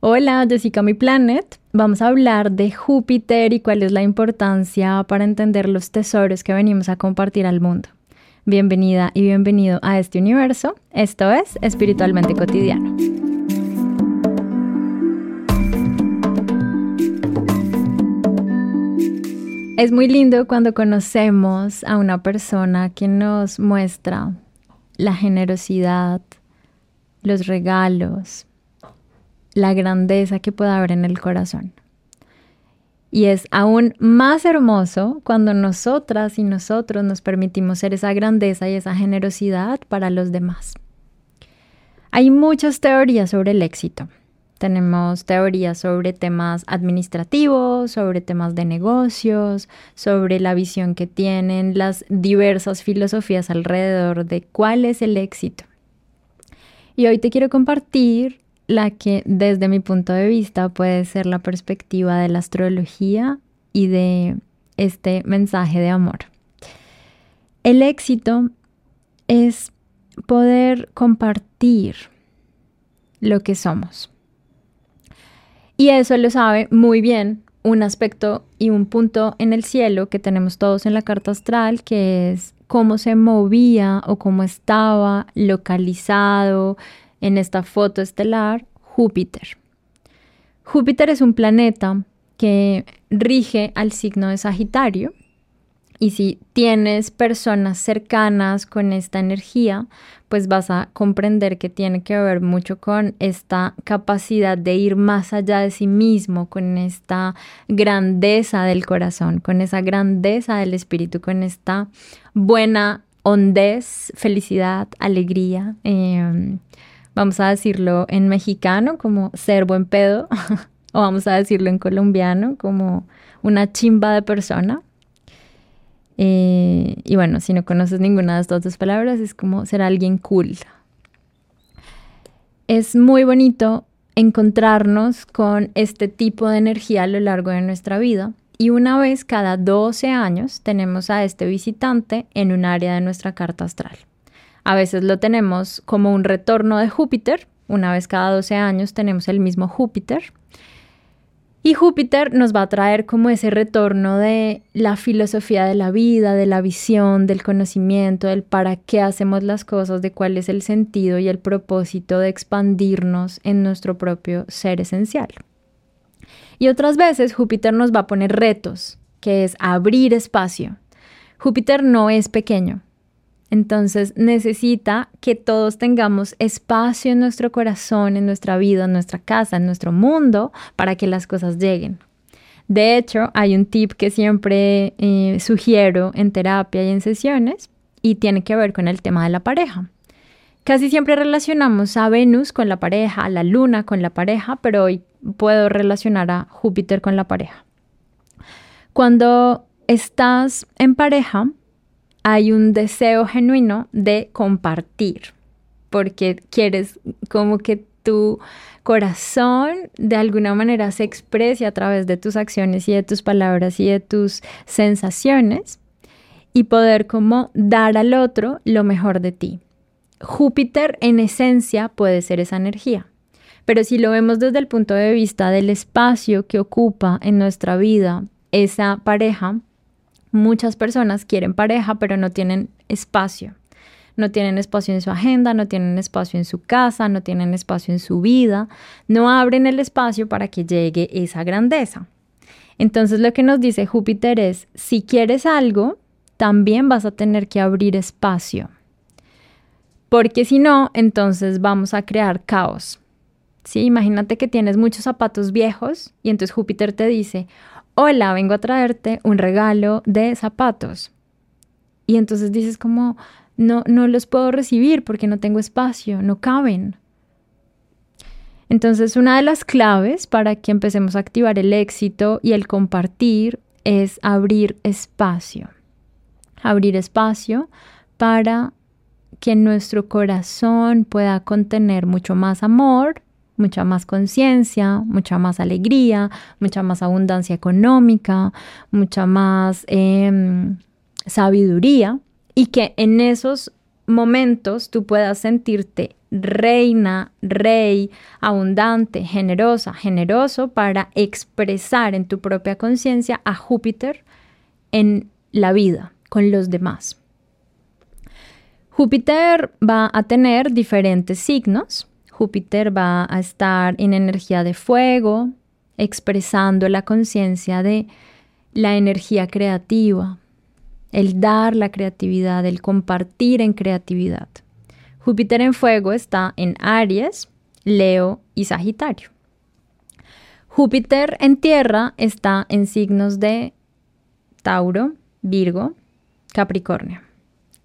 Hola, Jessica Mi Planet. Vamos a hablar de Júpiter y cuál es la importancia para entender los tesoros que venimos a compartir al mundo. Bienvenida y bienvenido a este universo. Esto es Espiritualmente Cotidiano. Es muy lindo cuando conocemos a una persona que nos muestra la generosidad, los regalos, la grandeza que puede haber en el corazón. Y es aún más hermoso cuando nosotras y nosotros nos permitimos ser esa grandeza y esa generosidad para los demás. Hay muchas teorías sobre el éxito. Tenemos teorías sobre temas administrativos, sobre temas de negocios, sobre la visión que tienen las diversas filosofías alrededor de cuál es el éxito. Y hoy te quiero compartir la que desde mi punto de vista puede ser la perspectiva de la astrología y de este mensaje de amor. El éxito es poder compartir lo que somos. Y eso lo sabe muy bien un aspecto y un punto en el cielo que tenemos todos en la carta astral, que es cómo se movía o cómo estaba localizado en esta foto estelar Júpiter. Júpiter es un planeta que rige al signo de Sagitario y si tienes personas cercanas con esta energía, pues vas a comprender que tiene que ver mucho con esta capacidad de ir más allá de sí mismo, con esta grandeza del corazón, con esa grandeza del espíritu, con esta buena hondez, felicidad, alegría. Em, vamos a decirlo en mexicano como ser buen pedo, o vamos a decirlo en colombiano como una chimba de persona. Eh, y bueno, si no conoces ninguna de estas dos palabras, es como ser alguien cool. Es muy bonito encontrarnos con este tipo de energía a lo largo de nuestra vida. Y una vez cada 12 años tenemos a este visitante en un área de nuestra carta astral. A veces lo tenemos como un retorno de Júpiter. Una vez cada 12 años tenemos el mismo Júpiter. Y Júpiter nos va a traer como ese retorno de la filosofía de la vida, de la visión, del conocimiento, del para qué hacemos las cosas, de cuál es el sentido y el propósito de expandirnos en nuestro propio ser esencial. Y otras veces Júpiter nos va a poner retos, que es abrir espacio. Júpiter no es pequeño, entonces necesita que todos tengamos espacio en nuestro corazón, en nuestra vida, en nuestra casa, en nuestro mundo, para que las cosas lleguen. De hecho, hay un tip que siempre eh, sugiero en terapia y en sesiones y tiene que ver con el tema de la pareja. Casi siempre relacionamos a Venus con la pareja, a la luna con la pareja, pero hoy puedo relacionar a Júpiter con la pareja. Cuando estás en pareja, hay un deseo genuino de compartir, porque quieres como que tu corazón de alguna manera se exprese a través de tus acciones y de tus palabras y de tus sensaciones y poder como dar al otro lo mejor de ti. Júpiter en esencia puede ser esa energía, pero si lo vemos desde el punto de vista del espacio que ocupa en nuestra vida esa pareja, Muchas personas quieren pareja, pero no tienen espacio. No tienen espacio en su agenda, no tienen espacio en su casa, no tienen espacio en su vida, no abren el espacio para que llegue esa grandeza. Entonces lo que nos dice Júpiter es, si quieres algo, también vas a tener que abrir espacio. Porque si no, entonces vamos a crear caos. ¿Sí? Imagínate que tienes muchos zapatos viejos y entonces Júpiter te dice, hola, vengo a traerte un regalo de zapatos. Y entonces dices como, no, no los puedo recibir porque no tengo espacio, no caben. Entonces, una de las claves para que empecemos a activar el éxito y el compartir es abrir espacio. Abrir espacio para que nuestro corazón pueda contener mucho más amor, mucha más conciencia, mucha más alegría, mucha más abundancia económica, mucha más em, sabiduría y que en esos momentos tú puedas sentirte reina, rey, abundante, generosa, generoso para expresar en tu propia conciencia a Júpiter en la vida con los demás. Júpiter va a tener diferentes signos. Júpiter va a estar en energía de fuego, expresando la conciencia de la energía creativa, el dar la creatividad, el compartir en creatividad. Júpiter en fuego está en Aries, Leo y Sagitario. Júpiter en tierra está en signos de Tauro, Virgo, Capricornio.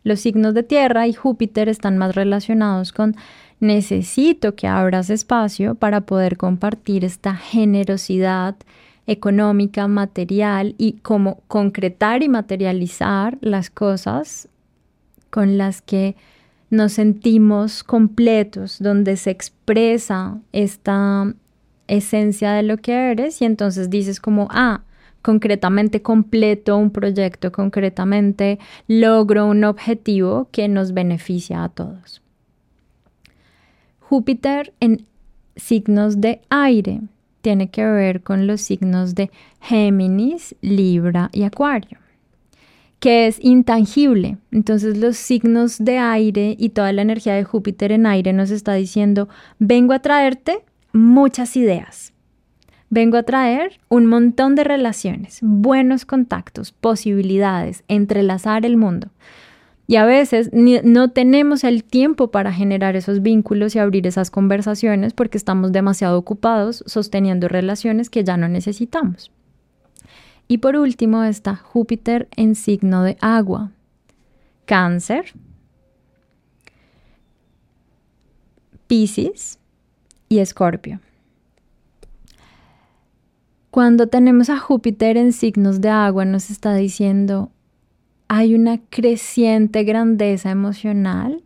Los signos de tierra y Júpiter están más relacionados con necesito que abras espacio para poder compartir esta generosidad económica, material y cómo concretar y materializar las cosas con las que nos sentimos completos, donde se expresa esta esencia de lo que eres. Y entonces dices como, ah, concretamente completo un proyecto, concretamente logro un objetivo que nos beneficia a todos. Júpiter en signos de aire tiene que ver con los signos de Géminis, Libra y Acuario, que es intangible. Entonces los signos de aire y toda la energía de Júpiter en aire nos está diciendo, vengo a traerte muchas ideas. Vengo a traer un montón de relaciones, buenos contactos, posibilidades, entrelazar el mundo. Y a veces no tenemos el tiempo para generar esos vínculos y abrir esas conversaciones porque estamos demasiado ocupados sosteniendo relaciones que ya no necesitamos. Y por último está Júpiter en signo de agua, cáncer, Pisces y Escorpio. Cuando tenemos a Júpiter en signos de agua nos está diciendo, hay una creciente grandeza emocional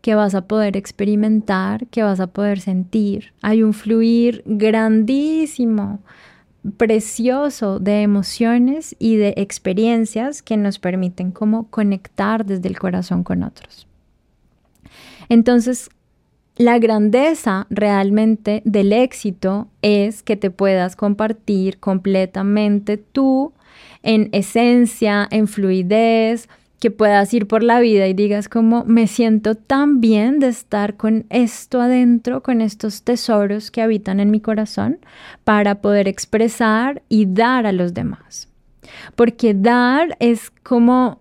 que vas a poder experimentar, que vas a poder sentir. Hay un fluir grandísimo, precioso de emociones y de experiencias que nos permiten como conectar desde el corazón con otros. Entonces, la grandeza realmente del éxito es que te puedas compartir completamente tú en esencia, en fluidez, que puedas ir por la vida y digas como me siento tan bien de estar con esto adentro, con estos tesoros que habitan en mi corazón, para poder expresar y dar a los demás. Porque dar es como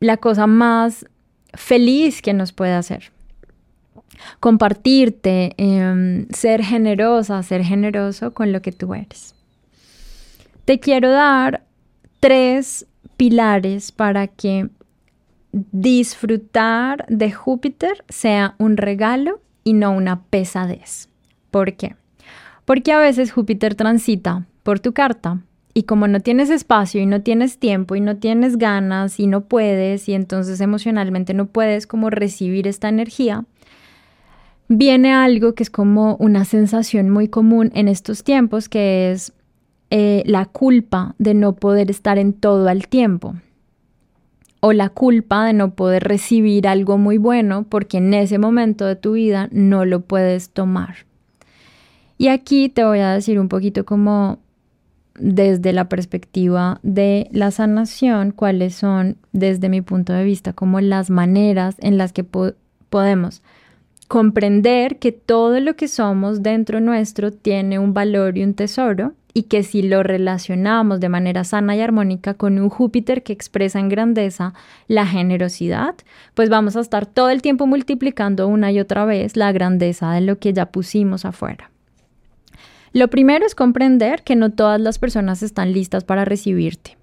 la cosa más feliz que nos puede hacer. Compartirte, em, ser generosa, ser generoso con lo que tú eres. Te quiero dar tres pilares para que disfrutar de Júpiter sea un regalo y no una pesadez. ¿Por qué? Porque a veces Júpiter transita por tu carta y como no tienes espacio y no tienes tiempo y no tienes ganas y no puedes y entonces emocionalmente no puedes como recibir esta energía, viene algo que es como una sensación muy común en estos tiempos que es eh, la culpa de no poder estar en todo al tiempo o la culpa de no poder recibir algo muy bueno porque en ese momento de tu vida no lo puedes tomar. Y aquí te voy a decir un poquito como desde la perspectiva de la sanación, cuáles son desde mi punto de vista como las maneras en las que podemos comprender que todo lo que somos dentro nuestro tiene un valor y un tesoro y que si lo relacionamos de manera sana y armónica con un Júpiter que expresa en grandeza la generosidad, pues vamos a estar todo el tiempo multiplicando una y otra vez la grandeza de lo que ya pusimos afuera. Lo primero es comprender que no todas las personas están listas para recibirte.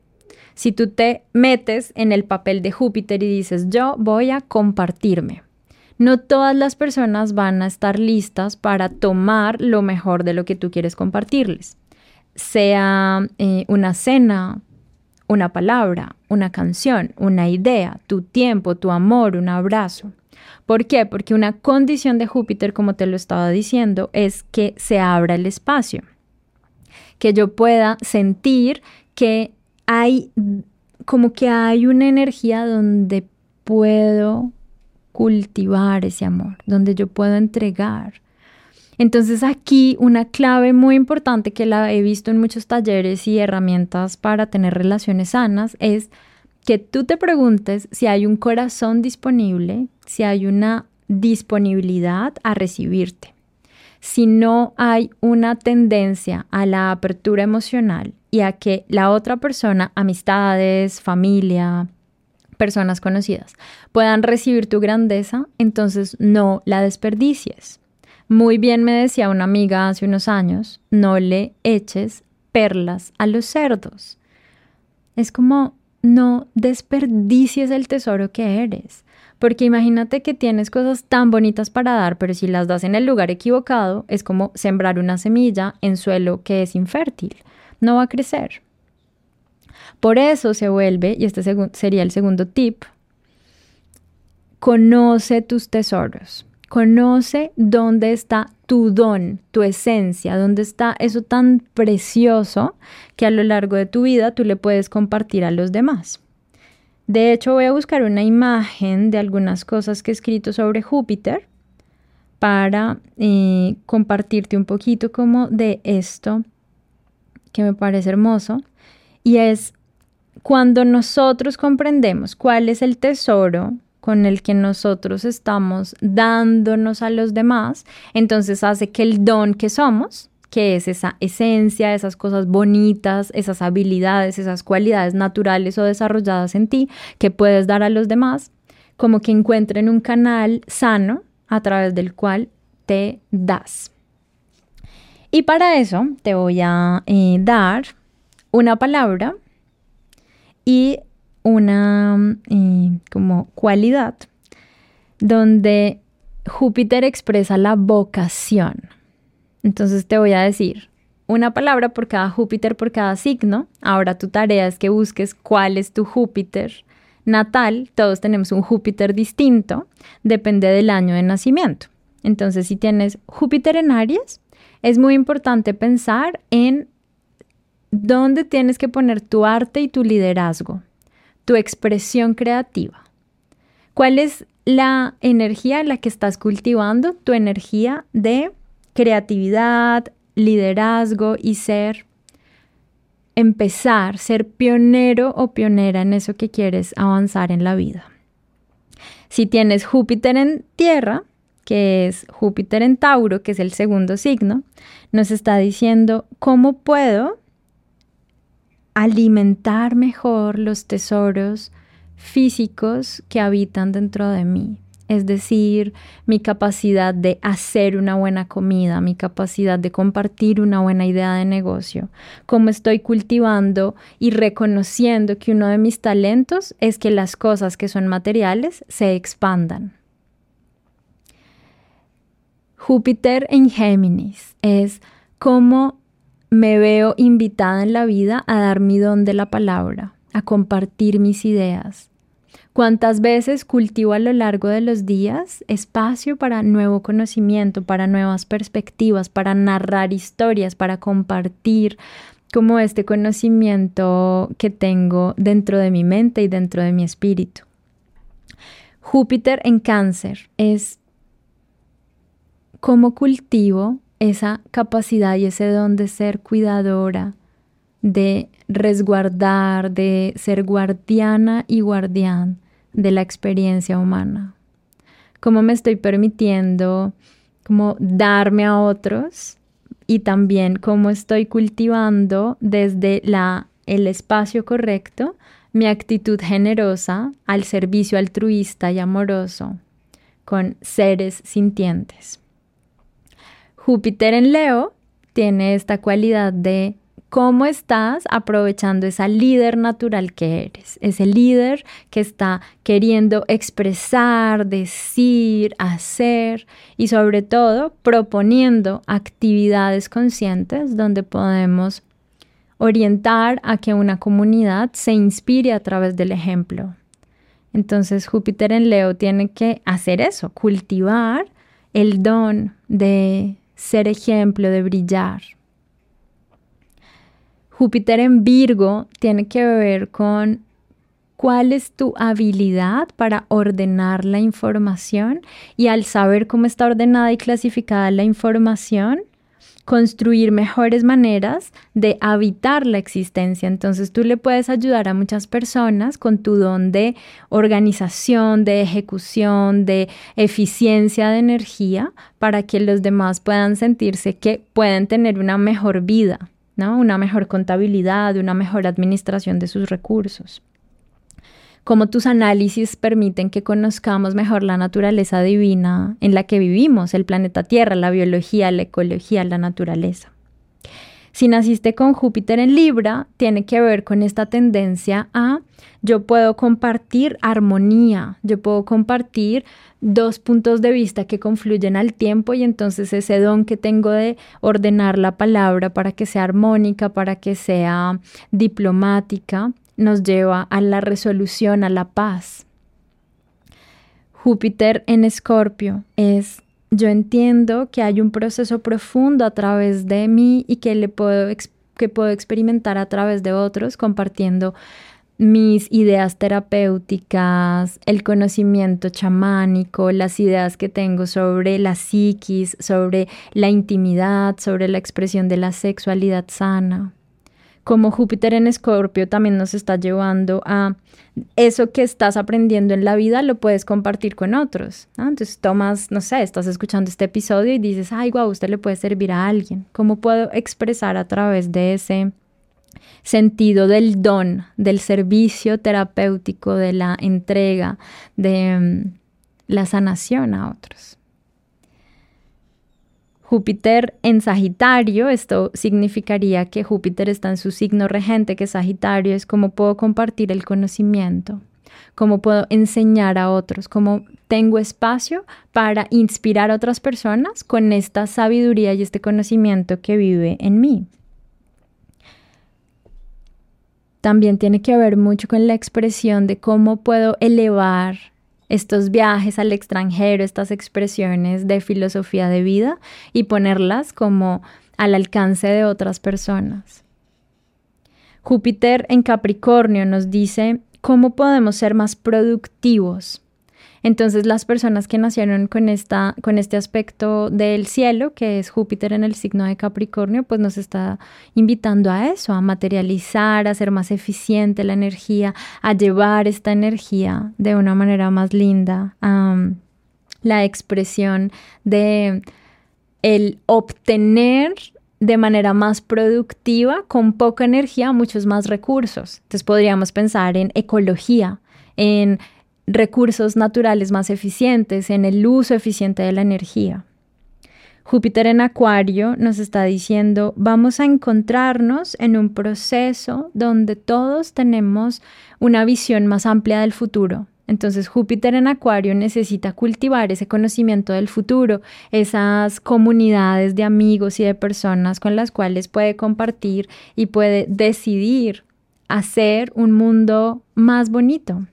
Si tú te metes en el papel de Júpiter y dices, yo voy a compartirme, no todas las personas van a estar listas para tomar lo mejor de lo que tú quieres compartirles sea eh, una cena, una palabra, una canción, una idea, tu tiempo, tu amor, un abrazo. ¿Por qué? Porque una condición de Júpiter, como te lo estaba diciendo, es que se abra el espacio, que yo pueda sentir que hay como que hay una energía donde puedo cultivar ese amor, donde yo puedo entregar. Entonces aquí una clave muy importante que la he visto en muchos talleres y herramientas para tener relaciones sanas es que tú te preguntes si hay un corazón disponible, si hay una disponibilidad a recibirte. Si no hay una tendencia a la apertura emocional y a que la otra persona, amistades, familia, personas conocidas, puedan recibir tu grandeza, entonces no la desperdicies. Muy bien me decía una amiga hace unos años, no le eches perlas a los cerdos. Es como no desperdicies el tesoro que eres. Porque imagínate que tienes cosas tan bonitas para dar, pero si las das en el lugar equivocado, es como sembrar una semilla en suelo que es infértil. No va a crecer. Por eso se vuelve, y este sería el segundo tip, conoce tus tesoros. Conoce dónde está tu don, tu esencia, dónde está eso tan precioso que a lo largo de tu vida tú le puedes compartir a los demás. De hecho, voy a buscar una imagen de algunas cosas que he escrito sobre Júpiter para eh, compartirte un poquito como de esto que me parece hermoso. Y es cuando nosotros comprendemos cuál es el tesoro con el que nosotros estamos dándonos a los demás, entonces hace que el don que somos, que es esa esencia, esas cosas bonitas, esas habilidades, esas cualidades naturales o desarrolladas en ti que puedes dar a los demás, como que encuentren un canal sano a través del cual te das. Y para eso te voy a eh, dar una palabra y una eh, como cualidad donde Júpiter expresa la vocación. Entonces te voy a decir una palabra por cada Júpiter, por cada signo. Ahora tu tarea es que busques cuál es tu Júpiter natal. Todos tenemos un Júpiter distinto, depende del año de nacimiento. Entonces, si tienes Júpiter en Aries, es muy importante pensar en dónde tienes que poner tu arte y tu liderazgo tu expresión creativa. ¿Cuál es la energía en la que estás cultivando? Tu energía de creatividad, liderazgo y ser, empezar, ser pionero o pionera en eso que quieres avanzar en la vida. Si tienes Júpiter en tierra, que es Júpiter en Tauro, que es el segundo signo, nos está diciendo cómo puedo alimentar mejor los tesoros físicos que habitan dentro de mí. Es decir, mi capacidad de hacer una buena comida, mi capacidad de compartir una buena idea de negocio, cómo estoy cultivando y reconociendo que uno de mis talentos es que las cosas que son materiales se expandan. Júpiter en Géminis es cómo me veo invitada en la vida a dar mi don de la palabra, a compartir mis ideas. ¿Cuántas veces cultivo a lo largo de los días espacio para nuevo conocimiento, para nuevas perspectivas, para narrar historias, para compartir como este conocimiento que tengo dentro de mi mente y dentro de mi espíritu? Júpiter en cáncer es cómo cultivo esa capacidad y ese don de ser cuidadora, de resguardar, de ser guardiana y guardián de la experiencia humana. Cómo me estoy permitiendo como darme a otros y también cómo estoy cultivando desde la, el espacio correcto mi actitud generosa al servicio altruista y amoroso con seres sintientes. Júpiter en Leo tiene esta cualidad de cómo estás aprovechando esa líder natural que eres, ese líder que está queriendo expresar, decir, hacer y sobre todo proponiendo actividades conscientes donde podemos orientar a que una comunidad se inspire a través del ejemplo. Entonces Júpiter en Leo tiene que hacer eso, cultivar el don de ser ejemplo, de brillar. Júpiter en Virgo tiene que ver con cuál es tu habilidad para ordenar la información y al saber cómo está ordenada y clasificada la información, construir mejores maneras de habitar la existencia. Entonces tú le puedes ayudar a muchas personas con tu don de organización, de ejecución, de eficiencia de energía para que los demás puedan sentirse que pueden tener una mejor vida, ¿no? Una mejor contabilidad, una mejor administración de sus recursos cómo tus análisis permiten que conozcamos mejor la naturaleza divina en la que vivimos, el planeta Tierra, la biología, la ecología, la naturaleza. Si naciste con Júpiter en Libra, tiene que ver con esta tendencia a yo puedo compartir armonía, yo puedo compartir dos puntos de vista que confluyen al tiempo y entonces ese don que tengo de ordenar la palabra para que sea armónica, para que sea diplomática, nos lleva a la resolución, a la paz. Júpiter en Escorpio es yo entiendo que hay un proceso profundo a través de mí y que le puedo que puedo experimentar a través de otros compartiendo mis ideas terapéuticas, el conocimiento chamánico, las ideas que tengo sobre la psiquis, sobre la intimidad, sobre la expresión de la sexualidad sana como Júpiter en Escorpio también nos está llevando a eso que estás aprendiendo en la vida lo puedes compartir con otros. Entonces tomas, no sé, estás escuchando este episodio y dices, ay, guau, usted le puede servir a alguien. ¿Cómo puedo expresar a través de ese sentido del don, del servicio terapéutico, de la entrega, de mm, la sanación a otros? Júpiter en Sagitario, esto significaría que Júpiter está en su signo regente, que Sagitario es cómo puedo compartir el conocimiento, cómo puedo enseñar a otros, cómo tengo espacio para inspirar a otras personas con esta sabiduría y este conocimiento que vive en mí. También tiene que ver mucho con la expresión de cómo puedo elevar estos viajes al extranjero, estas expresiones de filosofía de vida y ponerlas como al alcance de otras personas. Júpiter en Capricornio nos dice cómo podemos ser más productivos entonces las personas que nacieron con, esta, con este aspecto del cielo, que es Júpiter en el signo de Capricornio, pues nos está invitando a eso, a materializar, a ser más eficiente la energía, a llevar esta energía de una manera más linda, a la expresión de el obtener de manera más productiva, con poca energía, muchos más recursos. Entonces podríamos pensar en ecología, en recursos naturales más eficientes, en el uso eficiente de la energía. Júpiter en Acuario nos está diciendo, vamos a encontrarnos en un proceso donde todos tenemos una visión más amplia del futuro. Entonces Júpiter en Acuario necesita cultivar ese conocimiento del futuro, esas comunidades de amigos y de personas con las cuales puede compartir y puede decidir hacer un mundo más bonito.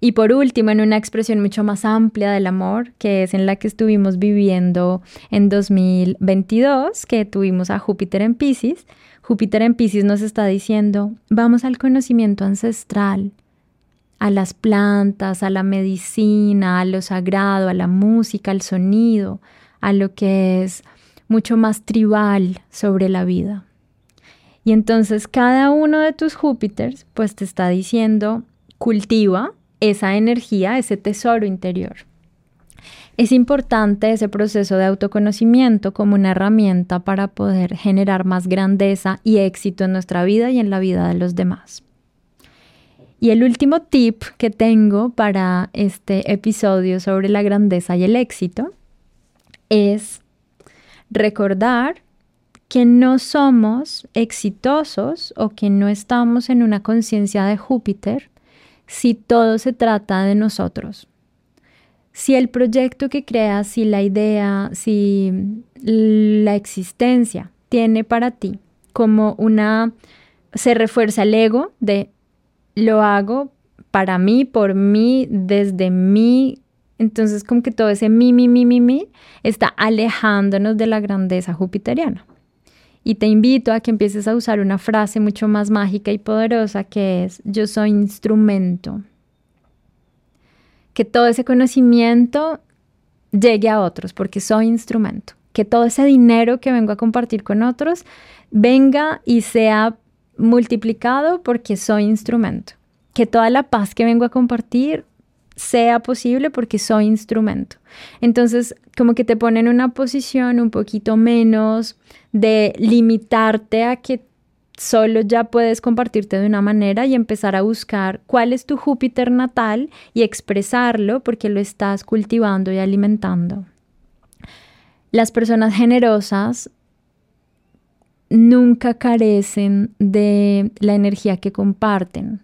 Y por último, en una expresión mucho más amplia del amor, que es en la que estuvimos viviendo en 2022, que tuvimos a Júpiter en Pisces, Júpiter en Pisces nos está diciendo, vamos al conocimiento ancestral, a las plantas, a la medicina, a lo sagrado, a la música, al sonido, a lo que es mucho más tribal sobre la vida. Y entonces cada uno de tus Júpiters pues te está diciendo, cultiva esa energía, ese tesoro interior. Es importante ese proceso de autoconocimiento como una herramienta para poder generar más grandeza y éxito en nuestra vida y en la vida de los demás. Y el último tip que tengo para este episodio sobre la grandeza y el éxito es recordar que no somos exitosos o que no estamos en una conciencia de Júpiter si todo se trata de nosotros. Si el proyecto que creas, si la idea, si la existencia tiene para ti como una, se refuerza el ego de lo hago para mí, por mí, desde mí, entonces como que todo ese mi, mi, mi, mi, mi está alejándonos de la grandeza jupiteriana. Y te invito a que empieces a usar una frase mucho más mágica y poderosa que es yo soy instrumento. Que todo ese conocimiento llegue a otros porque soy instrumento. Que todo ese dinero que vengo a compartir con otros venga y sea multiplicado porque soy instrumento. Que toda la paz que vengo a compartir sea posible porque soy instrumento. Entonces, como que te pone en una posición un poquito menos de limitarte a que solo ya puedes compartirte de una manera y empezar a buscar cuál es tu Júpiter natal y expresarlo porque lo estás cultivando y alimentando. Las personas generosas nunca carecen de la energía que comparten.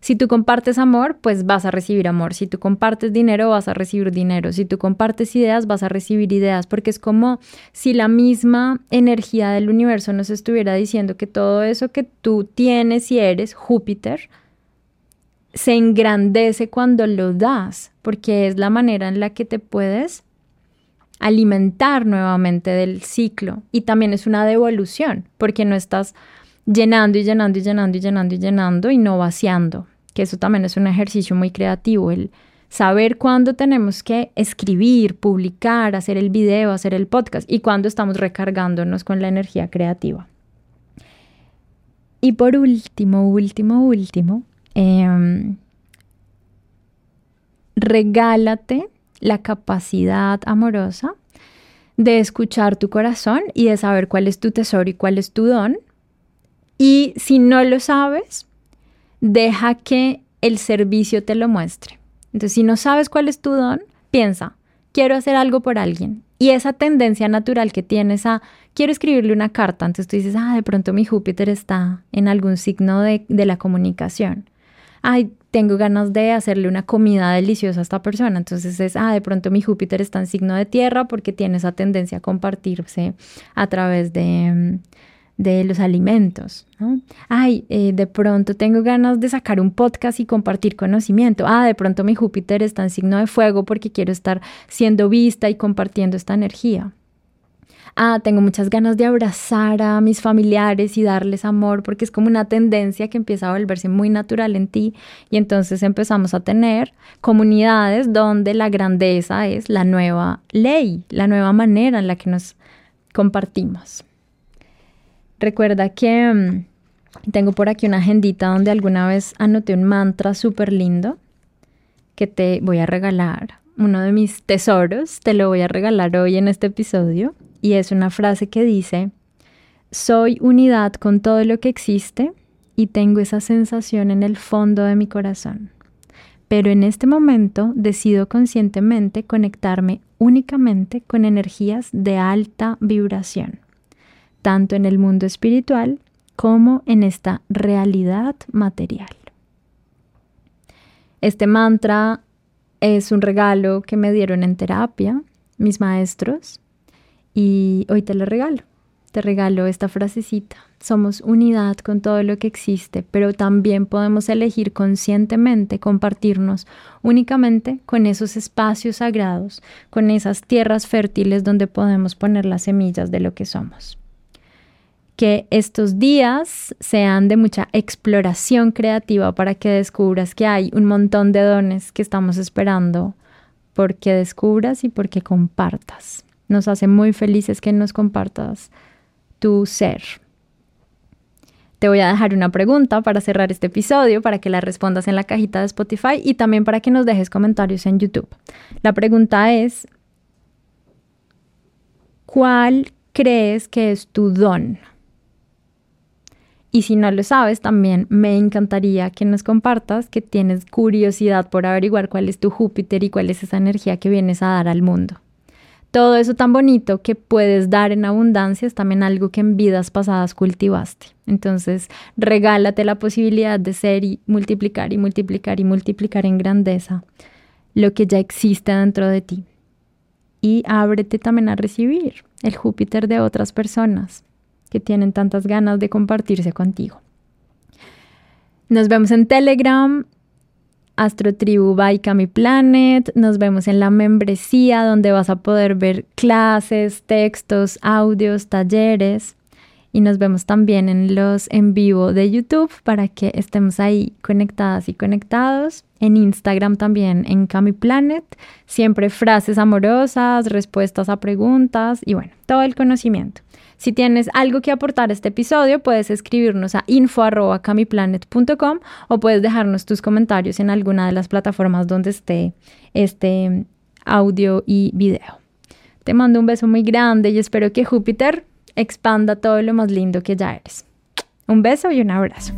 Si tú compartes amor, pues vas a recibir amor. Si tú compartes dinero, vas a recibir dinero. Si tú compartes ideas, vas a recibir ideas. Porque es como si la misma energía del universo nos estuviera diciendo que todo eso que tú tienes y eres, Júpiter, se engrandece cuando lo das. Porque es la manera en la que te puedes alimentar nuevamente del ciclo. Y también es una devolución, porque no estás llenando y llenando y llenando y llenando y llenando y no vaciando, que eso también es un ejercicio muy creativo, el saber cuándo tenemos que escribir, publicar, hacer el video, hacer el podcast y cuándo estamos recargándonos con la energía creativa. Y por último, último, último, em, regálate la capacidad amorosa de escuchar tu corazón y de saber cuál es tu tesoro y cuál es tu don y si no lo sabes, deja que el servicio te lo muestre. Entonces, si no sabes cuál es tu don, piensa, quiero hacer algo por alguien. Y esa tendencia natural que tienes a, quiero escribirle una carta, entonces tú dices, ah, de pronto mi Júpiter está en algún signo de, de la comunicación. Ay, tengo ganas de hacerle una comida deliciosa a esta persona. Entonces es, ah, de pronto mi Júpiter está en signo de tierra porque tiene esa tendencia a compartirse a través de, de los alimentos. Ay, eh, de pronto tengo ganas de sacar un podcast y compartir conocimiento. Ah, de pronto mi Júpiter está en signo de fuego porque quiero estar siendo vista y compartiendo esta energía. Ah, tengo muchas ganas de abrazar a mis familiares y darles amor porque es como una tendencia que empieza a volverse muy natural en ti y entonces empezamos a tener comunidades donde la grandeza es la nueva ley, la nueva manera en la que nos compartimos. Recuerda que mm, tengo por aquí una agendita donde alguna vez anoté un mantra súper lindo que te voy a regalar. Uno de mis tesoros, te lo voy a regalar hoy en este episodio. Y es una frase que dice, soy unidad con todo lo que existe y tengo esa sensación en el fondo de mi corazón. Pero en este momento decido conscientemente conectarme únicamente con energías de alta vibración tanto en el mundo espiritual como en esta realidad material. Este mantra es un regalo que me dieron en terapia mis maestros y hoy te lo regalo. Te regalo esta frasecita. Somos unidad con todo lo que existe, pero también podemos elegir conscientemente compartirnos únicamente con esos espacios sagrados, con esas tierras fértiles donde podemos poner las semillas de lo que somos que estos días sean de mucha exploración creativa para que descubras que hay un montón de dones que estamos esperando porque descubras y porque compartas. Nos hace muy felices que nos compartas tu ser. Te voy a dejar una pregunta para cerrar este episodio, para que la respondas en la cajita de Spotify y también para que nos dejes comentarios en YouTube. La pregunta es, ¿cuál crees que es tu don? Y si no lo sabes, también me encantaría que nos compartas que tienes curiosidad por averiguar cuál es tu Júpiter y cuál es esa energía que vienes a dar al mundo. Todo eso tan bonito que puedes dar en abundancia es también algo que en vidas pasadas cultivaste. Entonces, regálate la posibilidad de ser y multiplicar y multiplicar y multiplicar en grandeza lo que ya existe dentro de ti. Y ábrete también a recibir el Júpiter de otras personas que tienen tantas ganas de compartirse contigo. Nos vemos en Telegram, Astrotribu by Cami Planet. Nos vemos en la membresía donde vas a poder ver clases, textos, audios, talleres. y nos vemos también en los en vivo de YouTube para que estemos ahí conectadas y conectados. En Instagram también en Cami Planet, siempre frases amorosas, respuestas a preguntas y bueno, todo el conocimiento. Si tienes algo que aportar a este episodio, puedes escribirnos a info.camiplanet.com o puedes dejarnos tus comentarios en alguna de las plataformas donde esté este audio y video. Te mando un beso muy grande y espero que Júpiter expanda todo lo más lindo que ya eres. Un beso y un abrazo.